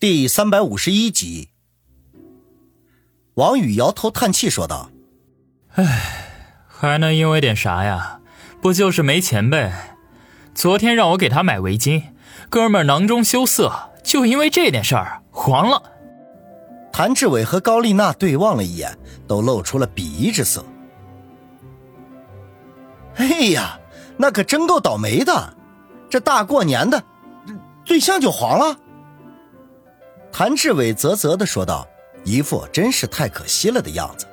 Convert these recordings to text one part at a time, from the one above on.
第三百五十一集，王宇摇头叹气说道：“唉，还能因为点啥呀？不就是没钱呗？昨天让我给他买围巾，哥们囊中羞涩，就因为这点事儿黄了。”谭志伟和高丽娜对望了一眼，都露出了鄙夷之色。哎呀，那可真够倒霉的，这大过年的，对象就黄了。谭志伟啧啧的说道，一副真是太可惜了的样子。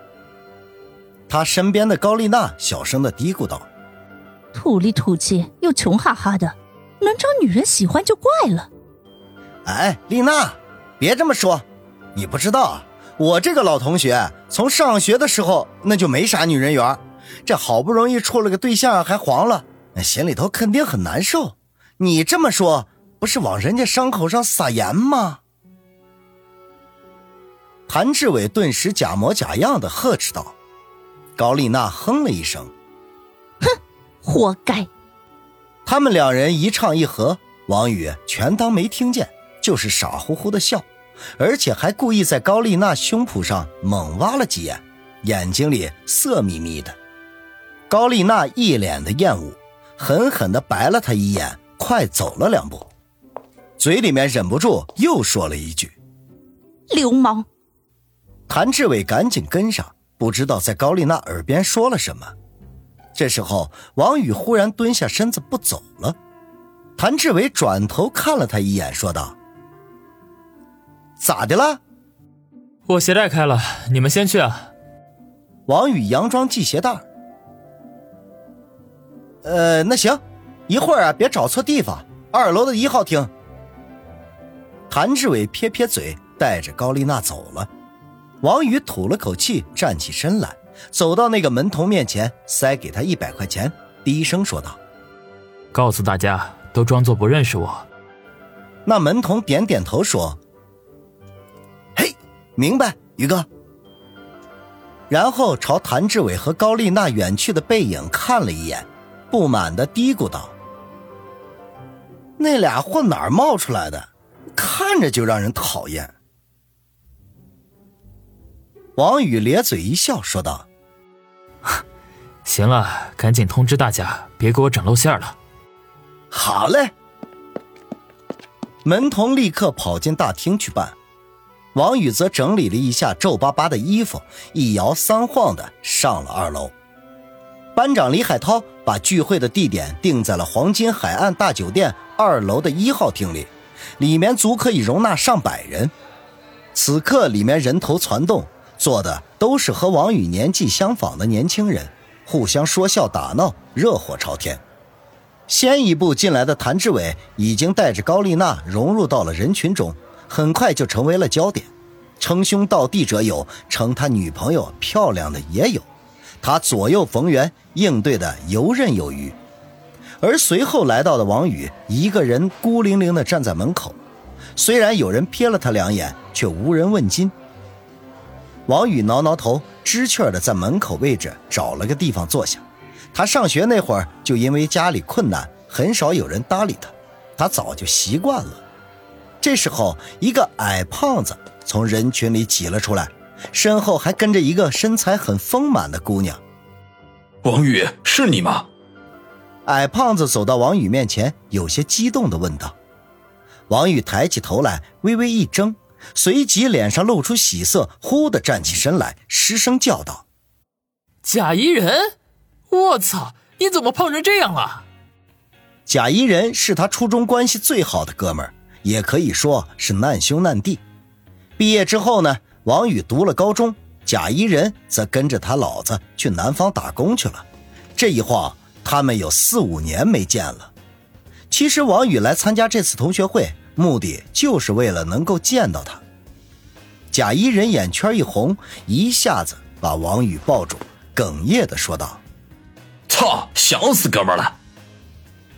他身边的高丽娜小声的嘀咕道：“土里土气又穷哈哈的，能招女人喜欢就怪了。”哎，丽娜，别这么说，你不知道，我这个老同学从上学的时候那就没啥女人缘，这好不容易处了个对象还黄了，那心里头肯定很难受。你这么说，不是往人家伤口上撒盐吗？谭志伟顿时假模假样的呵斥道：“高丽娜哼了一声，哼，活该。”他们两人一唱一和，王宇全当没听见，就是傻乎乎的笑，而且还故意在高丽娜胸脯上猛挖了几眼，眼睛里色眯眯的。高丽娜一脸的厌恶，狠狠的白了他一眼，快走了两步，嘴里面忍不住又说了一句：“流氓。”谭志伟赶紧跟上，不知道在高丽娜耳边说了什么。这时候，王宇忽然蹲下身子不走了。谭志伟转头看了他一眼，说道：“咋的了？”我鞋带开了，你们先去啊。王宇佯装系鞋带。呃，那行，一会儿啊，别找错地方，二楼的一号厅。谭志伟撇撇嘴，带着高丽娜走了。王宇吐了口气，站起身来，走到那个门童面前，塞给他一百块钱，低声说道：“告诉大家都装作不认识我。”那门童点点头说：“嘿，明白，宇哥。”然后朝谭志伟和高丽娜远去的背影看了一眼，不满的嘀咕道：“那俩货哪儿冒出来的？看着就让人讨厌。”王宇咧嘴一笑，说道：“行了，赶紧通知大家，别给我整露馅了。”好嘞。门童立刻跑进大厅去办，王宇则整理了一下皱巴巴的衣服，一摇三晃的上了二楼。班长李海涛把聚会的地点定在了黄金海岸大酒店二楼的一号厅里，里面足可以容纳上百人。此刻里面人头攒动。坐的都是和王宇年纪相仿的年轻人，互相说笑打闹，热火朝天。先一步进来的谭志伟已经带着高丽娜融入到了人群中，很快就成为了焦点。称兄道弟者有，称他女朋友漂亮的也有，他左右逢源，应对的游刃有余。而随后来到的王宇，一个人孤零零地站在门口，虽然有人瞥了他两眼，却无人问津。王宇挠挠头，知趣的在门口位置找了个地方坐下。他上学那会儿就因为家里困难，很少有人搭理他，他早就习惯了。这时候，一个矮胖子从人群里挤了出来，身后还跟着一个身材很丰满的姑娘。王宇，是你吗？矮胖子走到王宇面前，有些激动地问道。王宇抬起头来，微微一怔。随即脸上露出喜色，忽地站起身来，失声叫道：“贾怡人，我操，你怎么胖成这样了？”贾怡人是他初中关系最好的哥们儿，也可以说是难兄难弟。毕业之后呢，王宇读了高中，贾怡人则跟着他老子去南方打工去了。这一晃，他们有四五年没见了。其实，王宇来参加这次同学会。目的就是为了能够见到他。贾一人眼圈一红，一下子把王宇抱住，哽咽的说道：“操，想死哥们了！”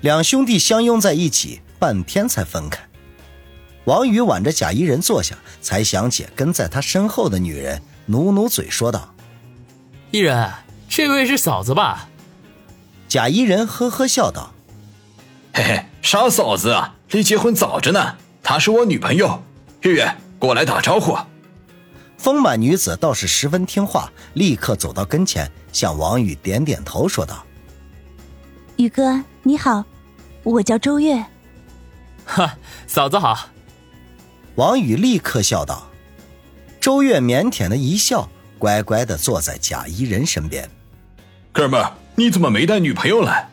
两兄弟相拥在一起，半天才分开。王宇挽着贾一人坐下，才想起跟在他身后的女人，努努嘴说道：“一人，这位是嫂子吧？”贾一人呵呵笑道：“嘿嘿，啥嫂子啊？”离结婚早着呢，她是我女朋友。月月，过来打招呼。丰满女子倒是十分听话，立刻走到跟前，向王宇点点头，说道：“宇哥你好，我叫周月。”“哈，嫂子好。”王宇立刻笑道。周月腼腆的一笑，乖乖的坐在贾一人身边。“哥们儿，你怎么没带女朋友来？”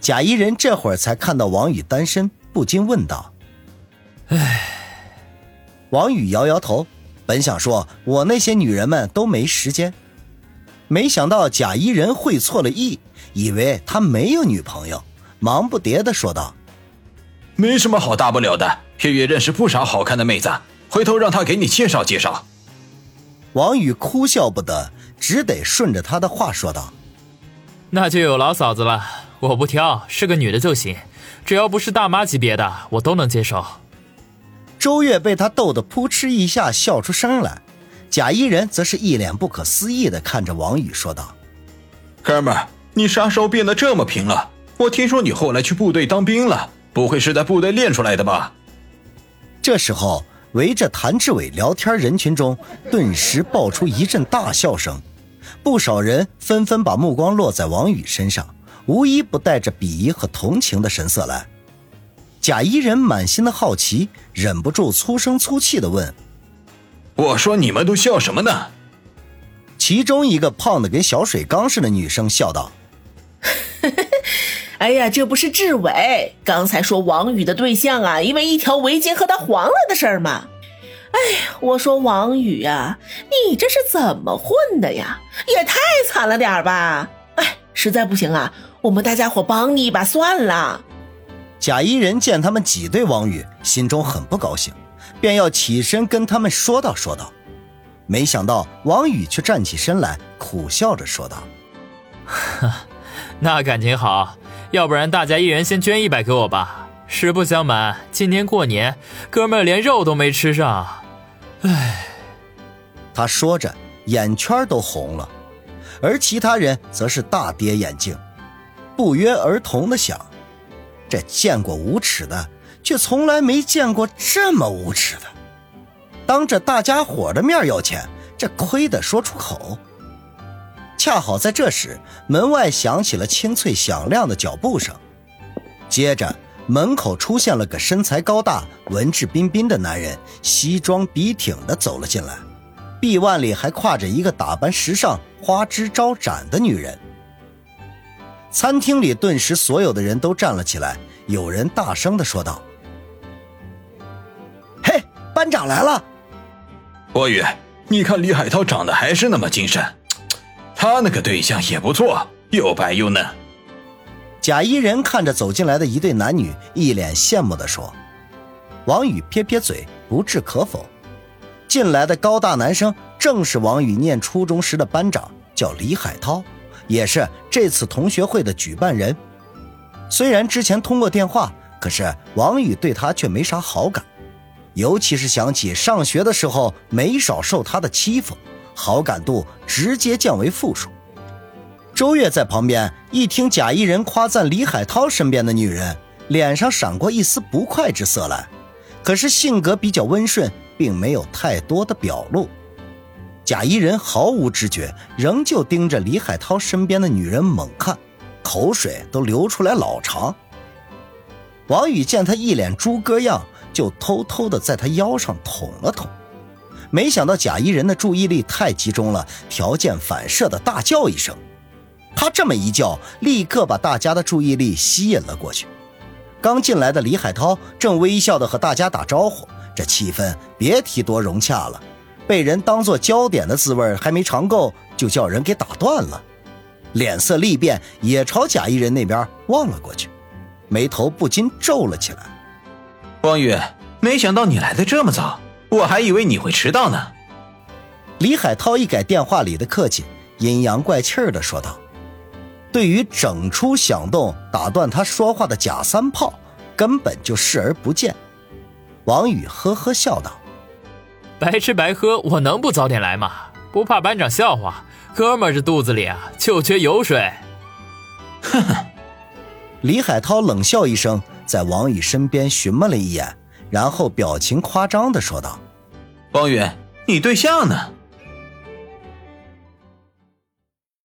贾一人这会儿才看到王宇单身，不禁问道：“唉。”王宇摇摇头。本想说，我那些女人们都没时间，没想到贾一人会错了意，以为他没有女朋友，忙不迭的说道：“没什么好大不了的，月月认识不少好看的妹子，回头让他给你介绍介绍。”王宇哭笑不得，只得顺着他的话说道：“那就有老嫂子了，我不挑，是个女的就行，只要不是大妈级别的，我都能接受。”周月被他逗得扑哧一下笑出声来，贾一人则是一脸不可思议的看着王宇说道：“哥们儿，你啥时候变得这么平了？我听说你后来去部队当兵了，不会是在部队练出来的吧？”这时候，围着谭志伟聊天人群中顿时爆出一阵大笑声，不少人纷纷把目光落在王宇身上，无一不带着鄙夷和同情的神色来。贾一人满心的好奇，忍不住粗声粗气的问：“我说你们都笑什么呢？”其中一个胖的跟小水缸似的女生笑道：“ 哎呀，这不是志伟刚才说王宇的对象啊，因为一条围巾和他黄了的事儿吗？哎呀，我说王宇呀，你这是怎么混的呀？也太惨了点吧！哎，实在不行啊，我们大家伙帮你一把算了。”贾一人见他们挤兑王宇，心中很不高兴，便要起身跟他们说道说道。没想到王宇却站起身来，苦笑着说道：“ 那感情好，要不然大家一人先捐一百给我吧。实不相瞒，今年过年，哥们连肉都没吃上。唉。”他说着，眼圈都红了，而其他人则是大跌眼镜，不约而同的想。这见过无耻的，却从来没见过这么无耻的。当着大家伙的面要钱，这亏得说出口。恰好在这时，门外响起了清脆响亮的脚步声，接着门口出现了个身材高大、文质彬彬的男人，西装笔挺的走了进来，臂腕里还挎着一个打扮时尚、花枝招展的女人。餐厅里顿时所有的人都站了起来，有人大声的说道：“嘿，班长来了！”博宇，你看李海涛长得还是那么精神，他那个对象也不错，又白又嫩。贾一人看着走进来的一对男女，一脸羡慕的说：“王宇撇撇嘴，不置可否。进来的高大男生正是王宇念初中时的班长，叫李海涛。”也是这次同学会的举办人，虽然之前通过电话，可是王宇对他却没啥好感，尤其是想起上学的时候没少受他的欺负，好感度直接降为负数。周月在旁边一听贾一人夸赞李海涛身边的女人，脸上闪过一丝不快之色来，可是性格比较温顺，并没有太多的表露。贾一人毫无知觉，仍旧盯着李海涛身边的女人猛看，口水都流出来老长。王宇见他一脸猪哥样，就偷偷的在他腰上捅了捅。没想到贾一人的注意力太集中了，条件反射的大叫一声。他这么一叫，立刻把大家的注意力吸引了过去。刚进来的李海涛正微笑的和大家打招呼，这气氛别提多融洽了。被人当做焦点的滋味还没尝够，就叫人给打断了，脸色立变，也朝贾一人那边望了过去，眉头不禁皱了起来。王宇，没想到你来的这么早，我还以为你会迟到呢。李海涛一改电话里的客气，阴阳怪气的说道：“对于整出响动打断他说话的贾三炮，根本就视而不见。”王宇呵呵笑道。白吃白喝，我能不早点来吗？不怕班长笑话，哥们儿这肚子里啊就缺油水。哼哼，李海涛冷笑一声，在王宇身边询问了一眼，然后表情夸张的说道：“王宇，你对象呢？”